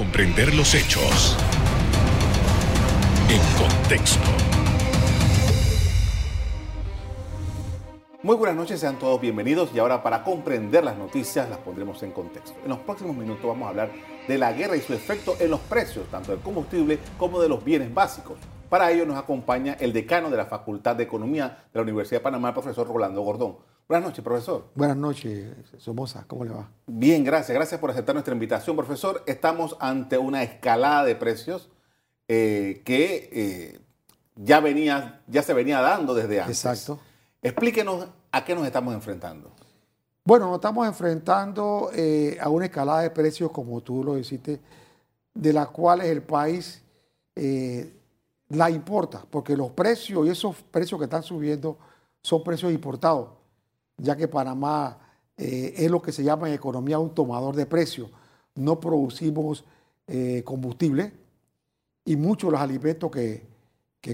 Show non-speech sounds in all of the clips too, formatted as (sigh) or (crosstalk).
comprender los hechos en contexto. Muy buenas noches, sean todos bienvenidos y ahora para comprender las noticias las pondremos en contexto. En los próximos minutos vamos a hablar de la guerra y su efecto en los precios, tanto del combustible como de los bienes básicos. Para ello nos acompaña el decano de la Facultad de Economía de la Universidad de Panamá, el profesor Rolando Gordón. Buenas noches, profesor. Buenas noches, Somoza. ¿Cómo le va? Bien, gracias. Gracias por aceptar nuestra invitación, profesor. Estamos ante una escalada de precios eh, que eh, ya, venía, ya se venía dando desde antes. Exacto. Explíquenos a qué nos estamos enfrentando. Bueno, nos estamos enfrentando eh, a una escalada de precios, como tú lo dijiste, de las cuales el país la importa, porque los precios y esos precios que están subiendo son precios importados ya que Panamá eh, es lo que se llama en economía un tomador de precios. No producimos eh, combustible y muchos de los alimentos que,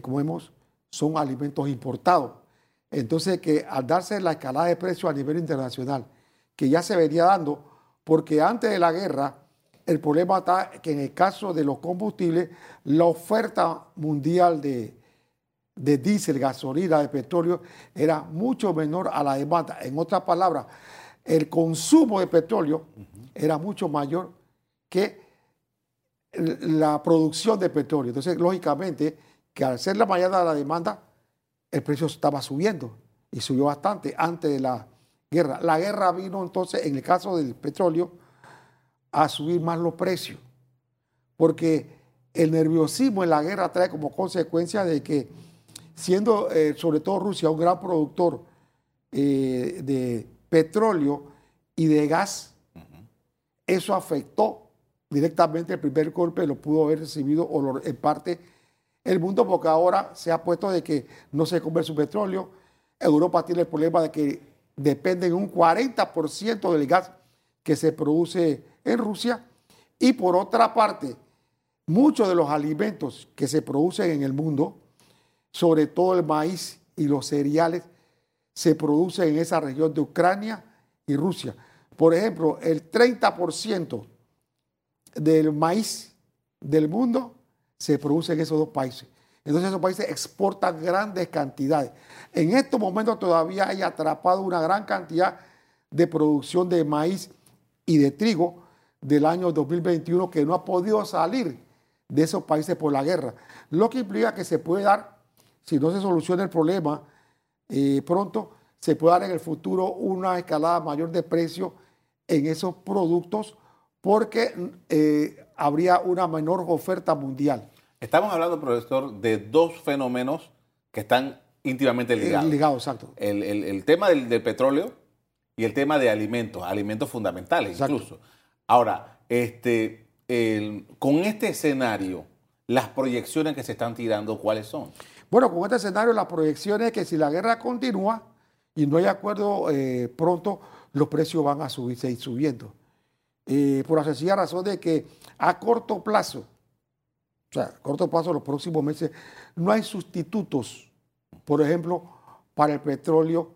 comemos son alimentos importados. Entonces, que al darse la escalada de precios a nivel internacional, que ya se venía dando, porque antes de la guerra, el problema está que en el caso de los combustibles, la oferta mundial de, de diésel, gasolina, de petróleo, era mucho menor a la demanda. En otras palabras, el consumo de petróleo era mucho mayor que la producción de petróleo. Entonces, lógicamente, que al ser la mayor de la demanda, el precio estaba subiendo y subió bastante antes de la guerra. La guerra vino entonces, en el caso del petróleo, a subir más los precios, porque el nerviosismo en la guerra trae como consecuencia de que siendo eh, sobre todo Rusia un gran productor eh, de petróleo y de gas, eso afectó directamente el primer golpe, lo pudo haber recibido o en parte el mundo, porque ahora se ha puesto de que no se come su petróleo. Europa tiene el problema de que dependen un 40% del gas que se produce en Rusia. Y por otra parte, muchos de los alimentos que se producen en el mundo, sobre todo el maíz y los cereales, se producen en esa región de Ucrania y Rusia. Por ejemplo, el 30% del maíz del mundo se produce en esos dos países. Entonces esos países exportan grandes cantidades. En estos momentos todavía hay atrapado una gran cantidad de producción de maíz y de trigo del año 2021 que no ha podido salir de esos países por la guerra. Lo que implica que se puede dar si no se soluciona el problema eh, pronto, se puede dar en el futuro una escalada mayor de precio en esos productos porque eh, habría una menor oferta mundial. Estamos hablando, profesor, de dos fenómenos que están íntimamente eh, ligados. ligados, exacto. El, tema del, petróleo y el tema de alimentos, alimentos fundamentales incluso. Ahora, este, con este escenario, las proyecciones que se están tirando, ¿cuáles son? Bueno, con este escenario la proyección es que si la guerra continúa y no hay acuerdo eh, pronto, los precios van a subir, seguir subiendo. Eh, por la sencilla razón de que a corto plazo, o sea, a corto plazo, los próximos meses, no hay sustitutos, por ejemplo, para el petróleo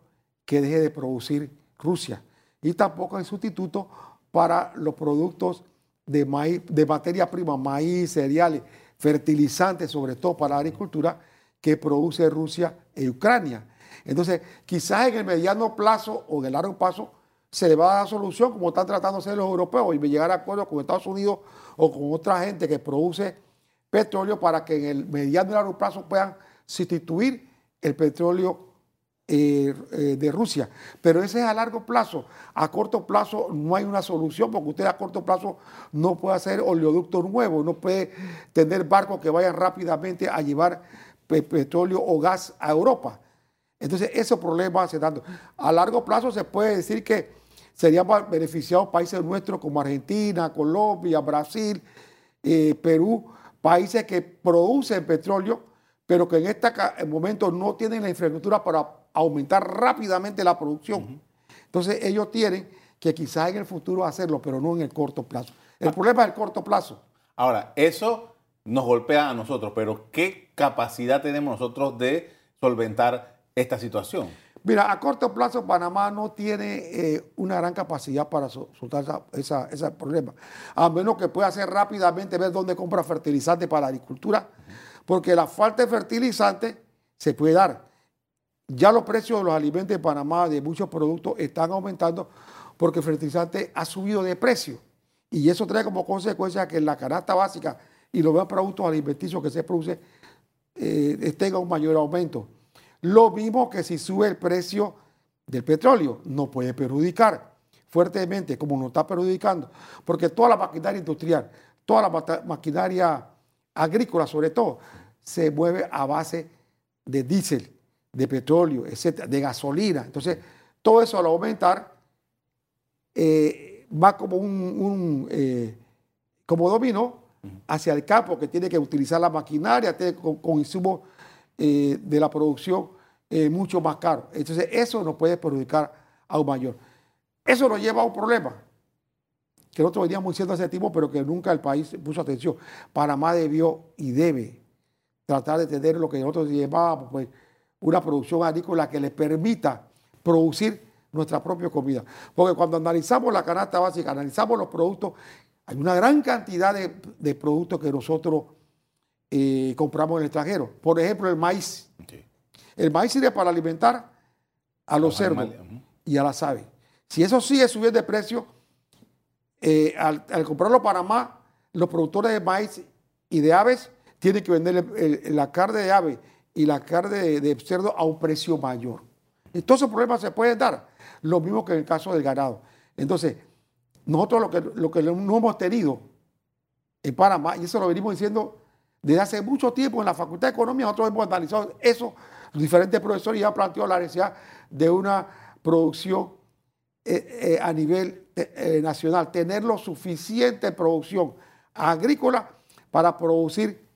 que deje de producir Rusia. Y tampoco hay sustitutos para los productos de, maíz, de materia prima, maíz, cereales, fertilizantes, sobre todo para la agricultura, que produce Rusia e Ucrania. Entonces, quizás en el mediano plazo o en el largo plazo se le va a dar solución, como están tratando de hacer los europeos, y llegar a acuerdos con Estados Unidos o con otra gente que produce petróleo para que en el mediano y largo plazo puedan sustituir el petróleo eh, eh, de Rusia. Pero ese es a largo plazo. A corto plazo no hay una solución porque usted a corto plazo no puede hacer oleoductos nuevos, no puede tener barcos que vayan rápidamente a llevar petróleo o gas a Europa. Entonces, esos problemas se dando. A largo plazo se puede decir que serían beneficiados países nuestros como Argentina, Colombia, Brasil, eh, Perú, países que producen petróleo, pero que en este momento no tienen la infraestructura para aumentar rápidamente la producción. Entonces, ellos tienen que quizás en el futuro hacerlo, pero no en el corto plazo. El ah. problema es el corto plazo. Ahora, eso nos golpea a nosotros, pero ¿qué capacidad tenemos nosotros de solventar esta situación? Mira, a corto plazo Panamá no tiene eh, una gran capacidad para soltar esa, ese problema, a menos que pueda hacer rápidamente ver dónde compra fertilizante para la agricultura, porque la falta de fertilizante se puede dar. Ya los precios de los alimentos de Panamá, de muchos productos, están aumentando porque el fertilizante ha subido de precio. Y eso trae como consecuencia que la canasta básica y los productos alimenticios que se producen eh, tengan un mayor aumento. Lo mismo que si sube el precio del petróleo, no puede perjudicar fuertemente, como nos está perjudicando, porque toda la maquinaria industrial, toda la maquinaria agrícola sobre todo, se mueve a base de diésel, de petróleo, etcétera, de gasolina. Entonces, todo eso al aumentar eh, va como un, eh, como dominó hacia el campo que tiene que utilizar la maquinaria con, con insumos eh, de la producción eh, mucho más caro. Entonces, eso nos puede perjudicar aún mayor. Eso nos lleva a un problema que nosotros veníamos diciendo hace tiempo, pero que nunca el país puso atención. Panamá debió y debe tratar de tener lo que nosotros llevábamos, pues, una producción agrícola que le permita producir nuestra propia comida. Porque cuando analizamos la canasta básica, analizamos los productos, hay una gran cantidad de productos que nosotros eh, compramos en el extranjero. Por ejemplo, el maíz. El maíz sirve para alimentar a los, cerdos y a las aves. Si eso sigue subiendo de precio, eh, al, comprarlo para Panamá, los productores de maíz y de aves tienen que vender la carne de ave y la carne de, cerdo a un precio mayor. Entonces, problemas se pueden dar. Lo mismo que en el caso del ganado. Entonces, nosotros lo que, lo que no hemos tenido en Panamá, y eso lo venimos diciendo desde hace mucho tiempo en la Facultad de Economía nosotros hemos analizado eso, los diferentes profesores ya han planteado la necesidad de una producción eh, eh, a nivel eh, nacional, tener lo suficiente producción agrícola para producir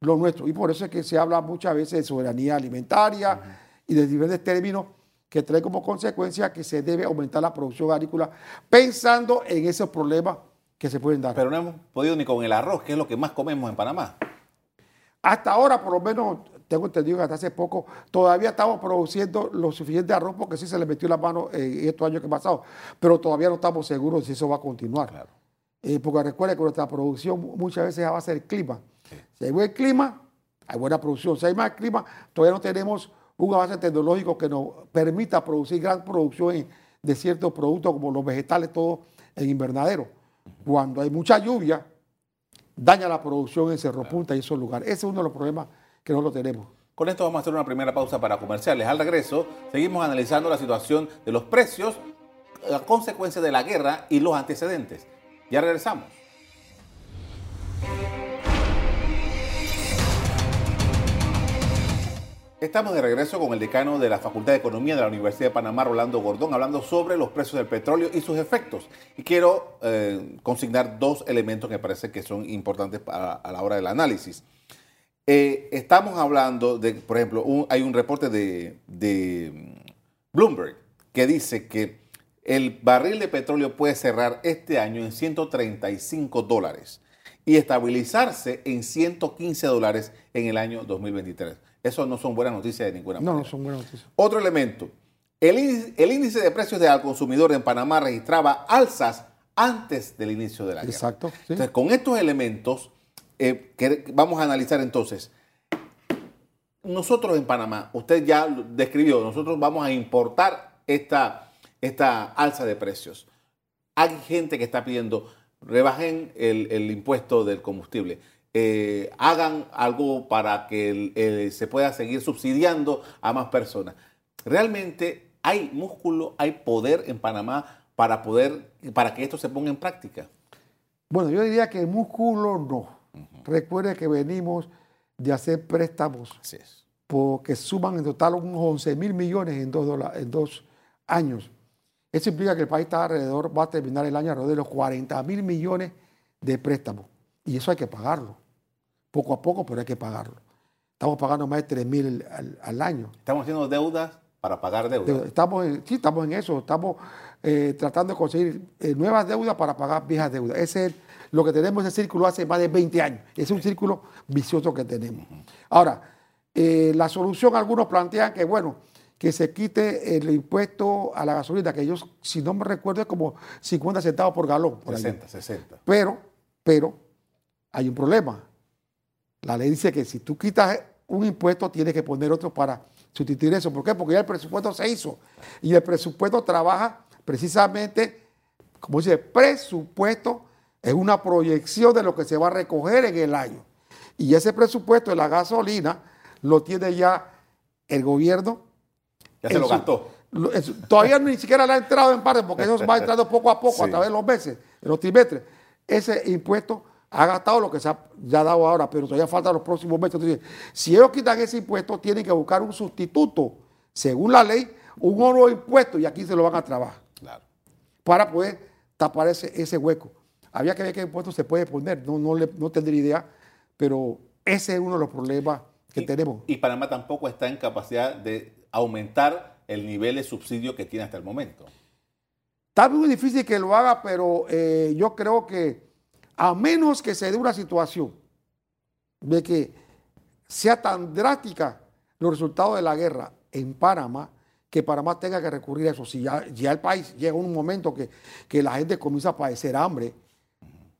lo nuestro. Y por eso es que se habla muchas veces de soberanía alimentaria y de diferentes términos que trae como consecuencia que se debe aumentar la producción agrícola pensando en esos problemas que se pueden dar. Pero no hemos podido ni con el arroz, que es lo que más comemos en Panamá. Hasta ahora, por lo menos, tengo entendido que hasta hace poco, todavía estamos produciendo lo suficiente arroz porque sí se le metió la mano en estos años que han pasado, pero todavía no estamos seguros si eso va a continuar. Eh, porque recuerden que nuestra producción muchas veces es a base del clima. Si hay buen clima, hay buena producción. Si hay mal clima, todavía no tenemos un avance tecnológico que nos permita producir gran producción de ciertos productos como los vegetales, todo en invernadero. Cuando hay mucha lluvia, daña la producción en Cerro Punta y esos lugares. Ese es uno de los problemas que no lo tenemos. Con esto vamos a hacer una primera pausa para comerciales. Al regreso, seguimos analizando la situación de los precios, las consecuencias de la guerra y los antecedentes. Ya regresamos. Estamos de regreso con el decano de la Facultad de Economía de la Universidad de Panamá, Rolando Gordón, hablando sobre los precios del petróleo y sus efectos. Y quiero eh, consignar dos elementos que me parece que son importantes a la hora del análisis. Eh, estamos hablando de, por ejemplo, hay un reporte de, de Bloomberg que dice que el barril de petróleo puede cerrar este año en 135 dólares y estabilizarse en 115 dólares en el año 2023. Eso no son buenas noticias de ninguna manera. No, no son buenas noticias. Otro elemento. El índice, de precios al consumidor en Panamá registraba alzas antes del inicio de la guerra. Exacto. Entonces, con estos elementos, eh, que vamos a analizar entonces. Nosotros en Panamá, usted ya describió, nosotros vamos a importar esta, esta alza de precios. Hay gente que está pidiendo, rebajen el impuesto del combustible. Eh, hagan algo para que se pueda seguir subsidiando a más personas. Realmente hay músculo, hay poder en Panamá para poder, para que esto se ponga en práctica. Bueno, yo diría que músculo no. Recuerde que venimos de hacer préstamos porque suman en total unos 11 mil millones en dos, en dos años. Eso implica que el país está alrededor, va a terminar el año alrededor de los 40 mil millones de préstamos. Y eso hay que pagarlo poco a poco, pero hay que pagarlo. Estamos pagando más de 3 mil al, año. Estamos haciendo deudas para pagar deudas. Estamos sí, estamos en eso. Estamos eh, tratando de conseguir eh, nuevas deudas para pagar viejas deudas. Ese es lo que tenemos, ese círculo hace más de 20 años. Es un círculo vicioso que tenemos. Ahora, eh, la solución, algunos plantean que, bueno, que se quite el impuesto a la gasolina, que ellos, si no me recuerdo, es como 50 centavos por galón. Por 60, 60. Pero, pero, hay un problema. La ley dice que si tú quitas un impuesto, tienes que poner otro para sustituir eso. ¿Por qué? Porque ya el presupuesto se hizo. Y el presupuesto trabaja precisamente, como dice, presupuesto es una proyección de lo que se va a recoger en el año. Y ese presupuesto de la gasolina lo tiene ya el gobierno. Ya se lo gastó. todavía ni siquiera le ha entrado en parte, porque eso va entrando poco a poco a (laughs) través de los meses, en los trimestres. Ese impuesto ha gastado lo que se ha ya dado ahora, pero todavía falta los próximos meses. Entonces, si ellos quitan ese impuesto, tienen que buscar un sustituto, según la ley, un nuevo impuesto, y aquí se lo van a trabajar. Claro. Para poder tapar ese, ese hueco. Había que ver qué impuesto se puede poner, no, no, no tendría idea, pero ese es uno de los problemas que tenemos. Y Panamá tampoco está en capacidad de aumentar el nivel de subsidio que tiene hasta el momento. Está muy difícil que lo haga, pero eh, yo creo que a menos que se dé una situación de que sea tan drástica los resultados de la guerra en Panamá, que Panamá tenga que recurrir a eso. Si ya, el país llega un momento que, que, la gente comienza a padecer hambre,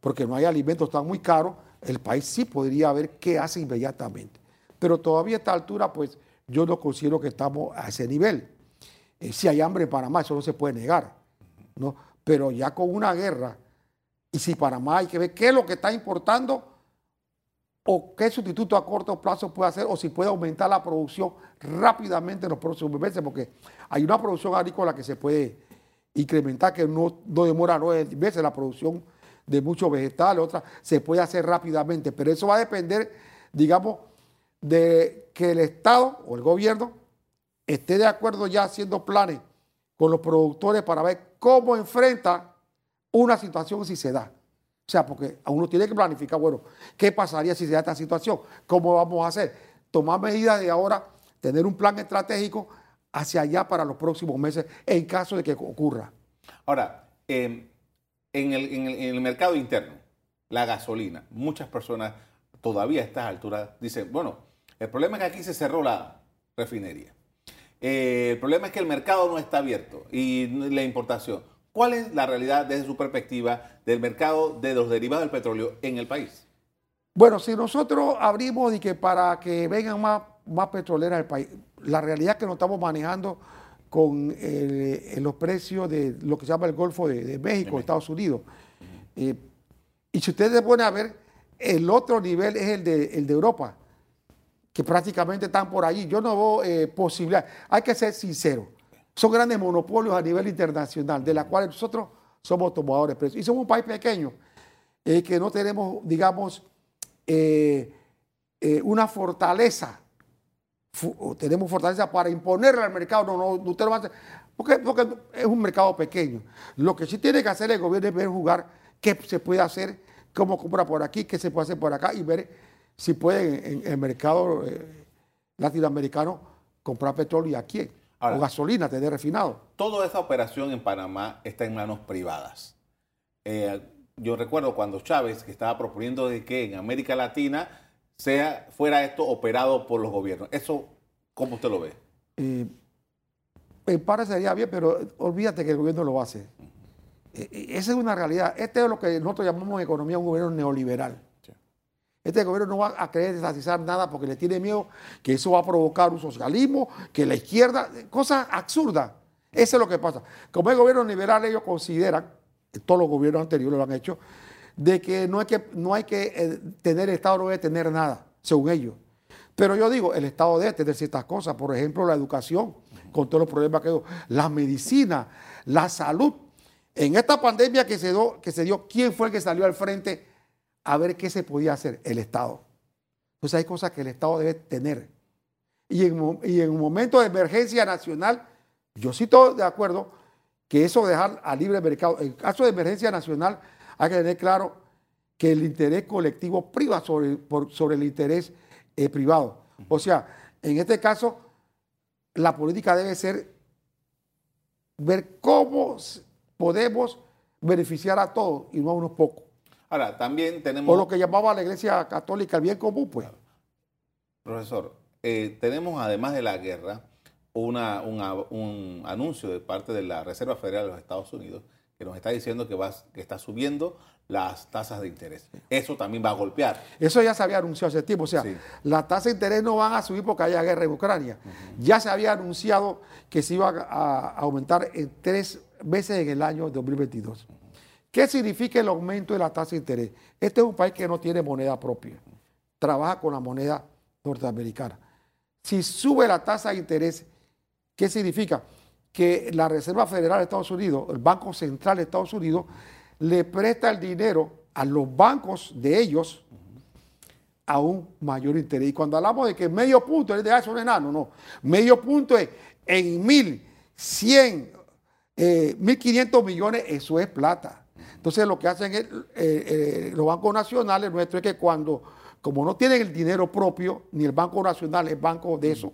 porque no hay alimentos tan muy caros, el país sí podría ver qué hace inmediatamente. Pero todavía a esta altura, pues yo no considero que estamos a ese nivel. Eh, si hay hambre en Panamá, eso no se puede negar. ¿no? Pero ya con una guerra y si Panamá hay que ver qué es lo que está importando o qué sustituto a corto plazo puede hacer o si puede aumentar la producción rápidamente en los próximos meses, porque hay una producción agrícola que se puede incrementar, que no, demora nueve meses la producción de muchos vegetales, otra se puede hacer rápidamente, pero eso va a depender, digamos, de que el Estado o el gobierno esté de acuerdo ya haciendo planes con los productores para ver cómo enfrenta una situación si se da. O sea, porque uno tiene que planificar, bueno, ¿qué pasaría si se da esta situación? ¿Cómo vamos a hacer? Tomar medidas de ahora, tener un plan estratégico hacia allá para los próximos meses en caso de que ocurra. Ahora, em, en, el, mercado interno, la gasolina, muchas personas todavía a estas alturas dicen, bueno, el problema es que aquí se cerró la refinería. Eh, el problema es que el mercado no está abierto y la importación. ¿Cuál es la realidad desde su perspectiva del mercado de los derivados del petróleo en el país? Bueno, si nosotros abrimos y que para que vengan más, más petroleras al país, la realidad es que nos estamos manejando con los precios de lo que se llama el Golfo de, México, Estados Unidos. Eh, y si ustedes ponen a ver, el otro nivel es el de, el de Europa, que prácticamente están por allí. Yo no veo eh, posibilidad. Hay que ser sincero son grandes monopolios a nivel internacional, de la cual nosotros somos tomadores de precios. Y somos un país pequeño, eh, que no tenemos, digamos, eh, eh, una fortaleza. tenemos fortaleza para imponerle al mercado. No, no, usted lo porque, porque es un mercado pequeño. Lo que sí tiene que hacer el gobierno es ver jugar qué se puede hacer, cómo compra por aquí, qué se puede hacer por acá y ver si puede en, el mercado latinoamericano comprar petróleo y a quién o gasolina, tener refinado. Toda esa operación en Panamá está en manos privadas. Eh, yo recuerdo cuando Chávez que estaba proponiendo de que en América Latina sea, fuera esto operado por los gobiernos. ¿Eso cómo usted lo ve? Eh, en parte sería bien, pero olvídate que el gobierno lo a hacer. Eh, esa es una realidad. Este es lo que nosotros llamamos en economía un gobierno neoliberal. Este gobierno no va a querer desatizar nada porque le tiene miedo que eso va a provocar un socialismo, que la izquierda, cosas absurdas. Eso es lo que pasa. Como el gobierno liberal, ellos consideran, todos los gobiernos anteriores lo han hecho, de que no hay que, no hay que eh, tener el Estado, no debe tener nada, según ellos. Pero yo digo, el Estado debe tener ciertas cosas, por ejemplo, la educación, con todos los problemas que hay, la medicina, la salud. En esta pandemia que se, dio, que se dio, ¿quién fue el que salió al frente a ver qué se podía hacer el Estado. Entonces hay cosas que el Estado debe tener. Y en, un momento de emergencia nacional, yo sí estoy de acuerdo que eso dejar a libre mercado. En caso de emergencia nacional, hay que tener claro que el interés colectivo priva sobre, sobre el interés eh, privado. O sea, en este caso, la política debe ser ver cómo podemos beneficiar a todos y no a unos pocos. Ahora, también tenemos... O lo que llamaba la Iglesia Católica el bien común, pues. Profesor, eh, tenemos además de la guerra una, un anuncio de parte de la Reserva Federal de los Estados Unidos que nos está diciendo que, va, que está subiendo las tasas de interés. Eso también va a golpear. Eso ya se había anunciado hace tiempo. O sea, las tasas de interés no van a subir porque haya guerra en Ucrania. Ya se había anunciado que se iba a aumentar en tres veces en el año 2022. ¿Qué significa el aumento de la tasa de interés? Este es un país que no tiene moneda propia. Trabaja con la moneda norteamericana. Si sube la tasa de interés, ¿qué significa? Que la Reserva Federal de Estados Unidos, el Banco Central de Estados Unidos, le presta el dinero a los bancos de ellos a un mayor interés. Y cuando hablamos de que medio punto es de eso no enano, no. Medio punto es en mil, cien, eh, mil quinientos millones, eso es plata. Entonces lo que hacen es, eh, eh, los bancos nacionales nuestros es que cuando, como no tienen el dinero propio, ni el Banco Nacional es banco de eso,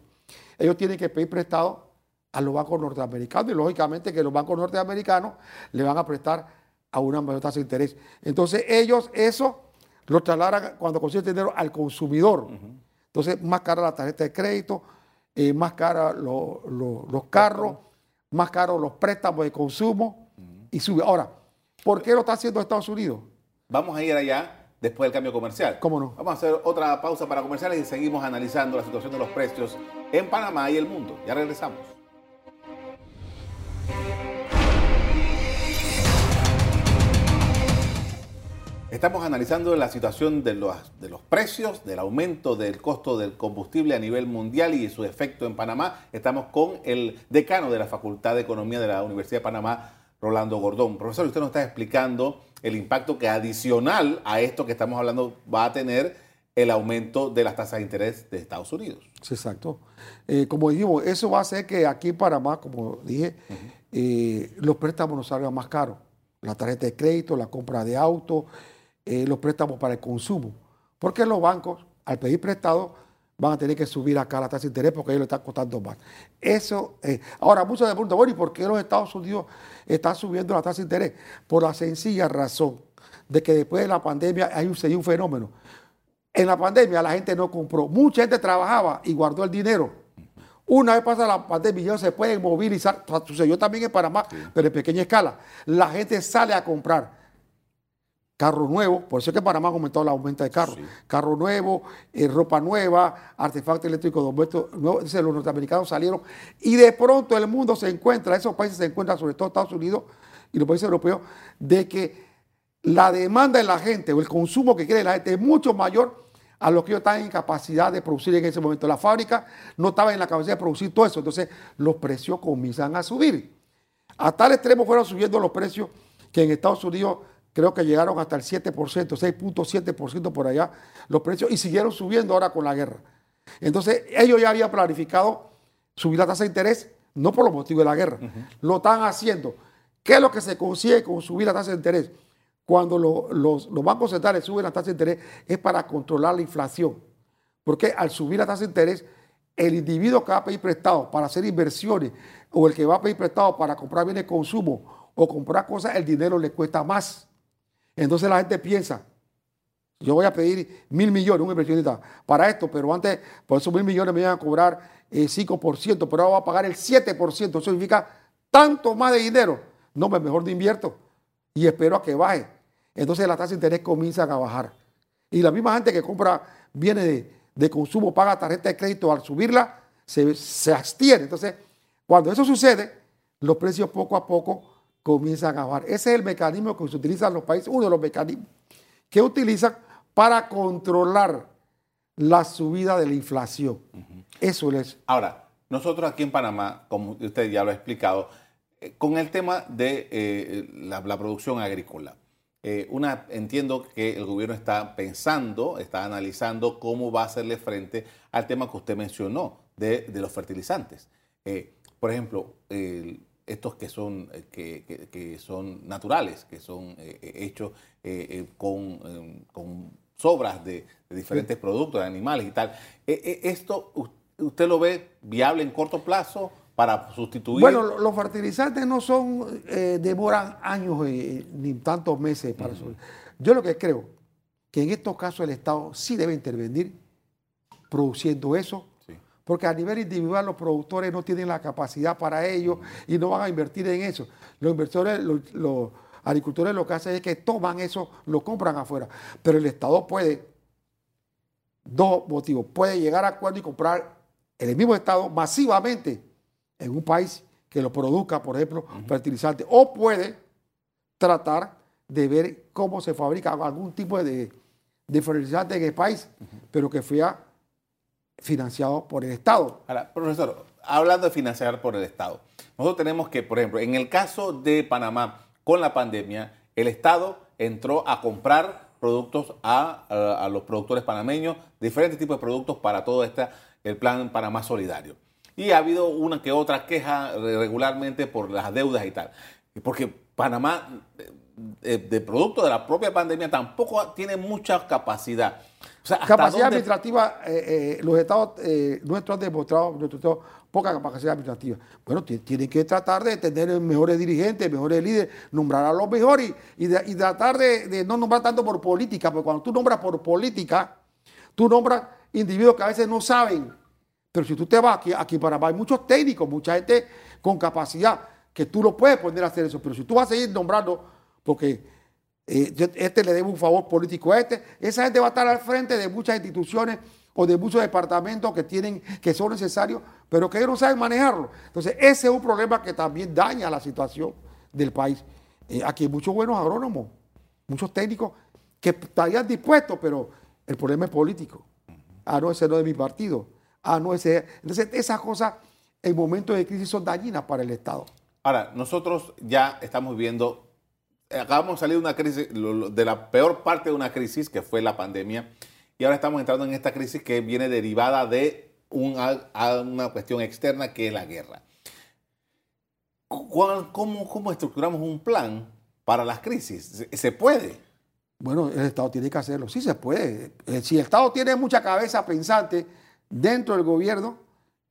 ellos tienen que pedir prestado a los bancos norteamericanos y lógicamente que los bancos norteamericanos le van a prestar a una mayor tasa de interés. Entonces ellos eso lo trasladan cuando consiguen dinero al consumidor. Entonces más cara la tarjeta de crédito, eh, más cara los carros, más caros los préstamos de consumo y sube. Ahora, ¿por qué lo está haciendo Estados Unidos? Vamos a ir allá después del cambio comercial. ¿Cómo no? Vamos a hacer otra pausa para comerciales y seguimos analizando la situación de los precios en Panamá y el mundo. Ya regresamos. Estamos analizando la situación de los, de los precios, del aumento del costo del combustible a nivel mundial y su efecto en Panamá. Estamos con el decano de la Facultad de Economía de la Universidad de Panamá, Rolando Gordón. Profesor, usted nos está explicando el impacto que adicional a esto que estamos hablando va a tener el aumento de las tasas de interés de Estados Unidos. exacto. Eh, como dijimos, eso va a hacer que aquí en Panamá, como dije, eh, los préstamos nos salgan más caros. La tarjeta de crédito, la compra de auto, eh, los préstamos para el consumo. Porque los bancos, al pedir prestado, van a tener que subir acá la tasa de interés porque ellos le están costando más. Eso, eh, ahora muchos se preguntan, bueno, ¿y por qué los Estados Unidos están subiendo la tasa de interés? Por la sencilla razón de que después de la pandemia hay un, hay un fenómeno. En la pandemia la gente no compró. Mucha gente trabajaba y guardó el dinero. Una vez pasa la pandemia, ya se pueden movilizar. Sucedió también en Panamá, pero en pequeña escala. La gente sale a comprar carro nuevo, por eso es que Panamá ha aumentado la aumenta de carros. Carro nuevo, eh, ropa nueva, artefactos eléctricos nuevos. Los norteamericanos salieron y de pronto el mundo se encuentra, esos países se encuentran, sobre todo Estados Unidos y los países europeos, de que la demanda de la gente o el consumo que quiere la gente es mucho mayor a lo que ellos están en capacidad de producir en ese momento. La fábrica no estaba en la capacidad de producir todo eso, entonces los precios comienzan a subir. A tal extremo fueron subiendo los precios que en Estados Unidos creo que llegaron hasta el 7%, 6.7% por allá los precios y siguieron subiendo ahora con la guerra. Entonces, ellos ya habían planificado subir la tasa de interés, no por los motivos de la guerra, lo están haciendo. ¿Qué es lo que se consigue con subir la tasa de interés? Cuando los, bancos centrales suben la tasa de interés es para controlar la inflación. Porque al subir la tasa de interés, el individuo que va a pedir prestado para hacer inversiones o el que va a pedir prestado para comprar bienes de consumo o comprar cosas, el dinero le cuesta más. Entonces la gente piensa, yo voy a pedir mil millones, un inversionista, para esto, pero antes, por esos mil millones me iban a cobrar el eh, 5%, pero ahora voy a pagar el 7%. Eso significa tanto más de dinero. No, me mejor de invierto y espero a que baje. Entonces las tasas de interés comienzan a bajar. Y la misma gente que compra bienes de, consumo, paga tarjeta de crédito, al subirla, se, se abstiene. Entonces, cuando eso sucede, los precios poco a poco comienzan a bajar. Ese es el mecanismo que se utiliza en los países, uno de los mecanismos que utilizan para controlar la subida de la inflación. Eso es. Ahora, nosotros aquí en Panamá, como usted ya lo ha explicado, eh, con el tema de eh, la, producción agrícola. Eh, una, entiendo que el gobierno está pensando, está analizando cómo va a hacerle frente al tema que usted mencionó de, de los fertilizantes. por ejemplo, el, estos que son, eh, que, son naturales, que son eh, eh, hechos con, con, sobras de, diferentes productos, de animales y tal. ¿Esto usted lo ve viable en corto plazo para sustituir? Bueno, los fertilizantes no son, demoran años ni tantos meses para eso. Yo lo que creo que en estos casos el Estado sí debe intervenir produciendo eso, porque a nivel individual los productores no tienen la capacidad para ello y no van a invertir en eso. Los inversores, los, los agricultores lo que hacen es que toman eso, lo compran afuera, pero el Estado puede, dos motivos, puede llegar a acuerdo y comprar el mismo Estado masivamente en un país que lo produzca, por ejemplo, fertilizante, o puede tratar de ver cómo se fabrica algún tipo de, de fertilizante en el país, pero que sea financiado por el Estado. Ahora, profesor, hablando de financiar por el Estado, nosotros tenemos que, por ejemplo, en el caso de Panamá, con la pandemia, el Estado entró a comprar productos a, los productores panameños, diferentes tipos de productos para todo este, el plan Panamá Solidario. Y ha habido una que otra queja regularmente por las deudas y tal. Porque Panamá, de, de producto de la propia pandemia, tampoco tiene mucha capacidad. O sea, capacidad dónde... administrativa, eh, eh, los estados eh, nuestros han demostrado nuestros estados, poca capacidad administrativa. Bueno, tienen que tratar de tener mejores dirigentes, mejores líderes, nombrar a los mejores y, de, y tratar de, de, no nombrar tanto por política, porque cuando tú nombras por política, tú nombras individuos que a veces no saben pero si tú te vas aquí, aquí para hay muchos técnicos, mucha gente con capacidad, que tú lo puedes poner a hacer eso. Pero si tú vas a seguir nombrando, porque eh, este le debe un favor político a este, esa gente va a estar al frente de muchas instituciones o de muchos departamentos que tienen, que son necesarios, pero que ellos no saben manejarlo. Entonces, ese es un problema que también daña la situación del país. Eh, aquí hay muchos buenos agrónomos, muchos técnicos que estarían dispuestos, pero el problema es político. Ah, no, ese no es de mi partido Ah, no, ese. Entonces, esas cosas en momentos de crisis son dañinas para el Estado. Ahora, nosotros ya estamos viendo, acabamos de salir de una crisis, de la peor parte de una crisis que fue la pandemia, y ahora estamos entrando en esta crisis que viene derivada de una, cuestión externa que es la guerra. ¿Cómo, ¿Cómo estructuramos un plan para las crisis? ¿Se puede? Bueno, el Estado tiene que hacerlo. Sí se puede. Eh, si el Estado tiene mucha cabeza pensante, dentro del gobierno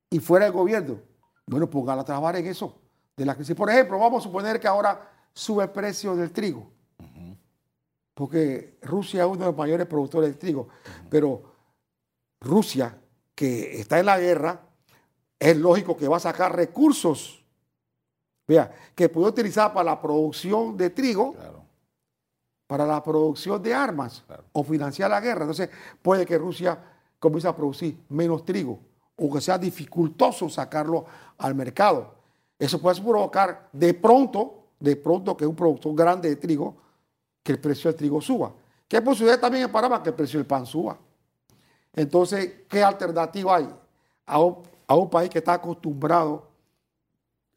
y fuera del gobierno. Bueno, póngala a trabajar en eso. De la crisis. Por ejemplo, vamos a suponer que ahora sube el precio del trigo. Porque Rusia es uno de los mayores productores de trigo. Pero Rusia, que está en la guerra, es lógico que va a sacar recursos vea, que puede utilizar para la producción de trigo, claro. para la producción de armas claro. o financiar la guerra. Entonces, puede que Rusia comienza a producir menos trigo o que sea dificultoso sacarlo al mercado. Eso puede provocar de pronto, de pronto que es un productor grande de trigo, que el precio del trigo suba. ¿Qué posibilidad también en Panamá que el precio del pan suba? Entonces, ¿qué alternativa hay a un, a un país que está acostumbrado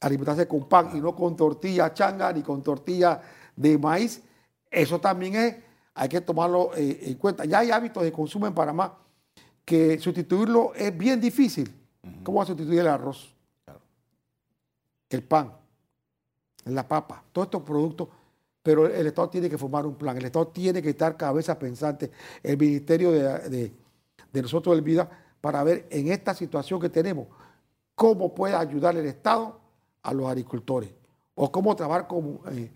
a alimentarse con pan y no con tortilla changa ni con tortilla de maíz? Eso también es, hay que tomarlo eh, en cuenta. Ya hay hábitos de consumo en Panamá que sustituirlo es bien difícil. ¿Cómo va a sustituir el arroz? Claro. El pan, la papa, todos estos productos. Pero el Estado tiene que formar un plan, el Estado tiene que estar cabeza pensante, el Ministerio de, de, nosotros del Vida, para ver en esta situación que tenemos, cómo puede ayudar el Estado a los agricultores o cómo trabajar como, eh,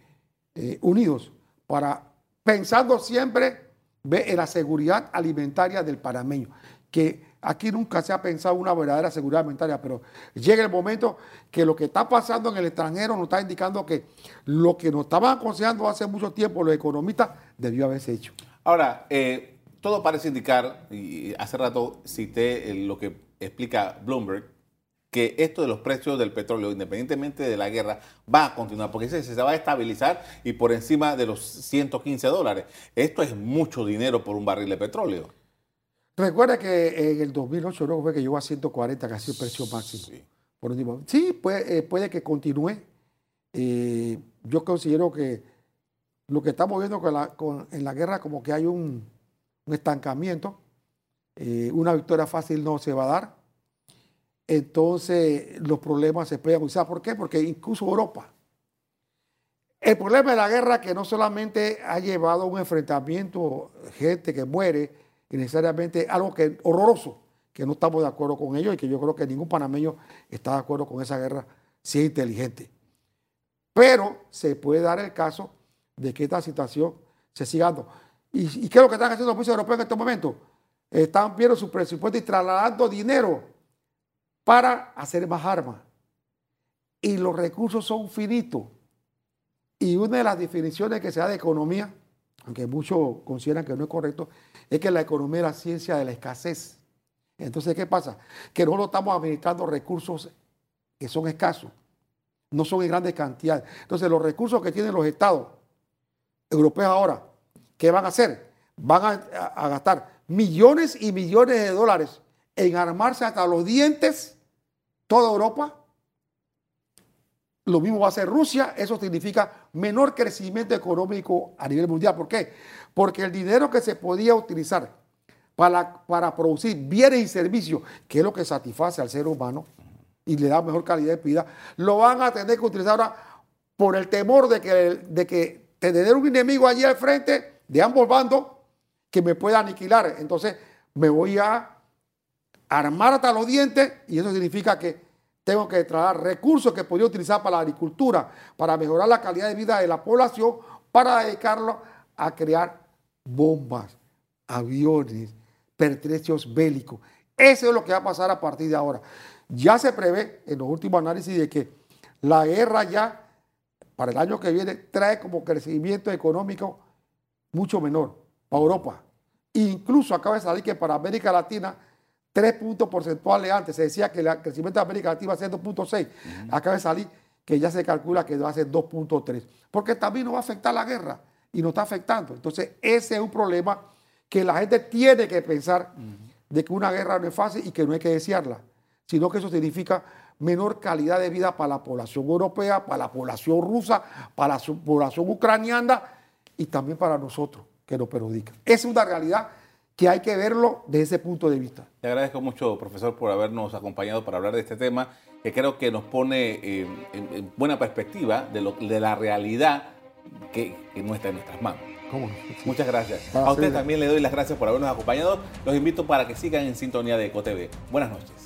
eh, unidos para pensando siempre en la seguridad alimentaria del panameño que aquí nunca se ha pensado una verdadera seguridad alimentaria, pero llega el momento que lo que está pasando en el extranjero nos está indicando que lo que nos estaban aconsejando hace mucho tiempo los economistas debió haberse hecho. Ahora, eh, todo parece indicar, y hace rato cité lo que explica Bloomberg, que esto de los precios del petróleo, independientemente de la guerra, va a continuar, porque se, se va a estabilizar y por encima de los 115 dólares. Esto es mucho dinero por un barril de petróleo. Recuerda que en el 2008 no fue que llegó a 140, casi el precio máximo. Sí, por último. sí puede, eh, puede, que continúe. Eh, yo considero que lo que estamos viendo con la, con, en la guerra como que hay un, un estancamiento. Eh, una victoria fácil no se va a dar. Entonces los problemas se pueden usar. ¿Por qué? Porque incluso Europa. El problema de la guerra que no solamente ha llevado a un enfrentamiento, gente que muere, y necesariamente algo que horroroso, que no estamos de acuerdo con ello y que yo creo que ningún panameño está de acuerdo con esa guerra si es inteligente. Pero se puede dar el caso de que esta situación se siga dando. ¿Y, qué es lo que están haciendo los países europeos en este momento? Están viendo su presupuesto y trasladando dinero para hacer más armas. Y los recursos son finitos. Y una de las definiciones que se da de economía, aunque muchos consideran que no es correcto, es que la economía es la ciencia de la escasez. Entonces, ¿qué pasa? Que nosotros estamos administrando recursos que son escasos, no son en grandes cantidades. Entonces, los recursos que tienen los estados europeos ahora, ¿qué van a hacer? Van a, gastar millones y millones de dólares en armarse hasta los dientes toda Europa. Lo mismo va a hacer Rusia. Eso significa menor crecimiento económico a nivel mundial. ¿Por qué? Porque el dinero que se podía utilizar para, para producir bienes y servicios, que es lo que satisface al ser humano y le da mejor calidad de vida, lo van a tener que utilizar ahora por el temor de que, de que tener un enemigo allí al frente de ambos bandos que me pueda aniquilar. Entonces me voy a armar hasta los dientes y eso significa que tengo que traer recursos que podría utilizar para la agricultura, para mejorar la calidad de vida de la población, para dedicarlo a crear bombas, aviones, pertrechos bélicos. Eso es lo que va a pasar a partir de ahora. Ya se prevé en los últimos análisis de que la guerra ya para el año que viene trae como crecimiento económico mucho menor para Europa. Incluso acaba de salir que para América Latina, tres puntos porcentuales antes, se decía que el crecimiento de América Latina iba a ser 2.6. Acaba de salir que ya se calcula que va a ser 2.3. Porque también nos va a afectar la guerra y nos está afectando. Entonces, ese es un problema que la gente tiene que pensar de que una guerra no es fácil y que no hay que desearla, sino que eso significa menor calidad de vida para la población europea, para la población rusa, para la población ucraniana y también para nosotros que nos perjudica. Es una realidad que hay que verlo desde ese punto de vista. Le agradezco mucho, profesor, por habernos acompañado para hablar de este tema, que creo que nos pone eh, en, buena perspectiva de, lo, de la realidad que, que, no está en nuestras manos. Muchas gracias. a usted también le doy las gracias por habernos acompañado. Los invito para que sigan en sintonía de EcoTV. Buenas noches.